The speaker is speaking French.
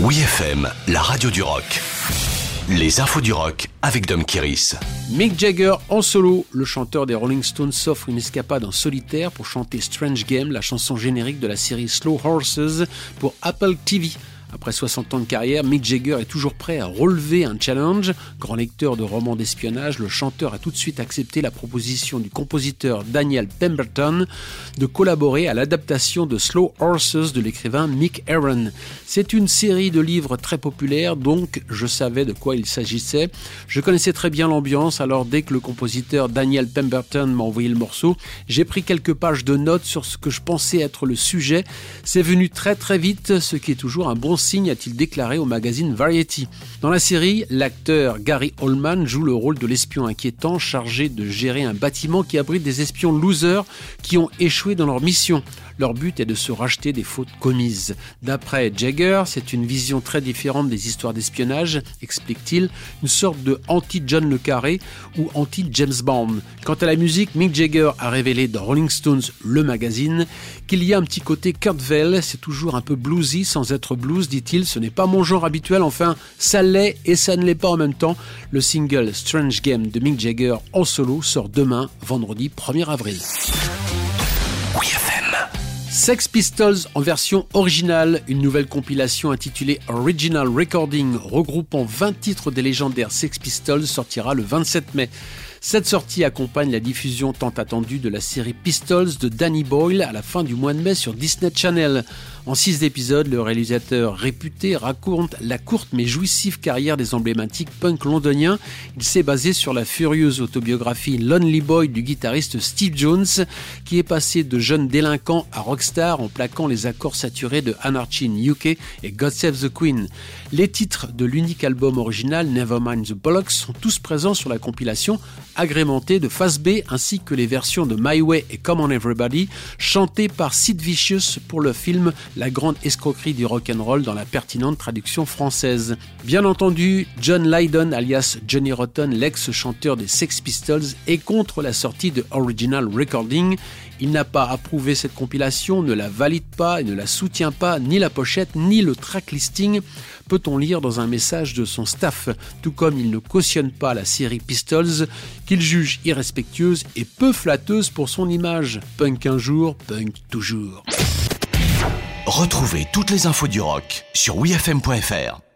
Oui FM, la radio du rock. Les infos du rock avec Dom Kiris. Mick Jagger en solo, le chanteur des Rolling Stones s'offre une escapade en solitaire pour chanter Strange Game, la chanson générique de la série Slow Horses pour Apple TV. Après 60 ans de carrière, Mick Jagger est toujours prêt à relever un challenge. Grand lecteur de romans d'espionnage, le chanteur a tout de suite accepté la proposition du compositeur Daniel Pemberton de collaborer à l'adaptation de Slow Horses de l'écrivain Mick Aaron. C'est une série de livres très populaire, donc je savais de quoi il s'agissait. Je connaissais très bien l'ambiance, alors dès que le compositeur Daniel Pemberton m'a envoyé le morceau, j'ai pris quelques pages de notes sur ce que je pensais être le sujet. C'est venu très très vite, ce qui est toujours un bon signe, a-t-il déclaré au magazine Variety. Dans la série, l'acteur Gary Oldman joue le rôle de l'espion inquiétant chargé de gérer un bâtiment qui abrite des espions losers qui ont échoué dans leur mission. Leur but est de se racheter des fautes commises. D'après Jagger, c'est une vision très différente des histoires d'espionnage, explique-t-il, une sorte de anti-John Le Carré ou anti-James Bond. Quant à la musique, Mick Jagger a révélé dans Rolling Stones, le magazine, qu'il y a un petit côté Kurt Weill, c'est toujours un peu bluesy sans être blues, dit-il, ce n'est pas mon genre habituel, enfin ça l'est et ça ne l'est pas en même temps. Le single Strange Game de Mick Jagger en solo sort demain, vendredi 1er avril. Sex Pistols en version originale, une nouvelle compilation intitulée Original Recording regroupant 20 titres des légendaires Sex Pistols sortira le 27 mai. Cette sortie accompagne la diffusion tant attendue de la série Pistols de Danny Boyle à la fin du mois de mai sur Disney Channel. En six épisodes, le réalisateur réputé raconte la courte mais jouissive carrière des emblématiques punk londoniens. Il s'est basé sur la furieuse autobiographie Lonely Boy du guitariste Steve Jones, qui est passé de jeune délinquant à rockstar en plaquant les accords saturés de Anarchy in UK et God Save the Queen. Les titres de l'unique album original Nevermind the Bollocks sont tous présents sur la compilation, agrémentée de face B ainsi que les versions de My Way et Come On Everybody, chantées par Sid Vicious pour le film la grande escroquerie du rock'n'roll dans la pertinente traduction française. Bien entendu, John Lydon, alias Johnny Rotten, l'ex-chanteur des Sex Pistols, est contre la sortie de Original Recording. Il n'a pas approuvé cette compilation, ne la valide pas et ne la soutient pas, ni la pochette, ni le track listing, peut-on lire dans un message de son staff, tout comme il ne cautionne pas la série Pistols, qu'il juge irrespectueuse et peu flatteuse pour son image. Punk un jour, punk toujours. Retrouvez toutes les infos du rock sur wfm.fr.